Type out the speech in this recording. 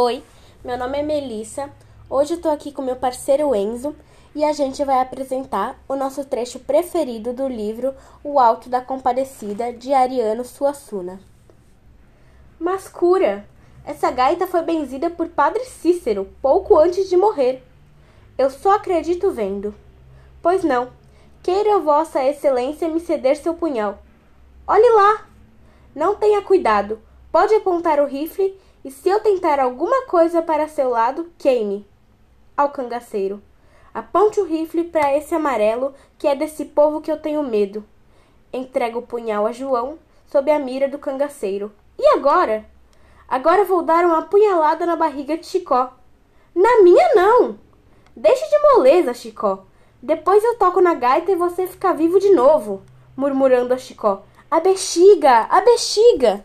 Oi, meu nome é Melissa. Hoje eu tô aqui com meu parceiro Enzo e a gente vai apresentar o nosso trecho preferido do livro O Alto da Compadecida de Ariano Suassuna. Mas cura! Essa gaita foi benzida por Padre Cícero pouco antes de morrer. Eu só acredito vendo. Pois não, queira Vossa Excelência me ceder seu punhal. Olhe lá! Não tenha cuidado, pode apontar o rifle e se eu tentar alguma coisa para seu lado, queime. Ao cangaceiro. Aponte o rifle para esse amarelo, que é desse povo que eu tenho medo. Entrega o punhal a João, sob a mira do cangaceiro. E agora? Agora vou dar uma punhalada na barriga de Chicó. Na minha não! Deixe de moleza, Chicó. Depois eu toco na gaita e você fica vivo de novo, murmurando a Chicó. A bexiga! A bexiga!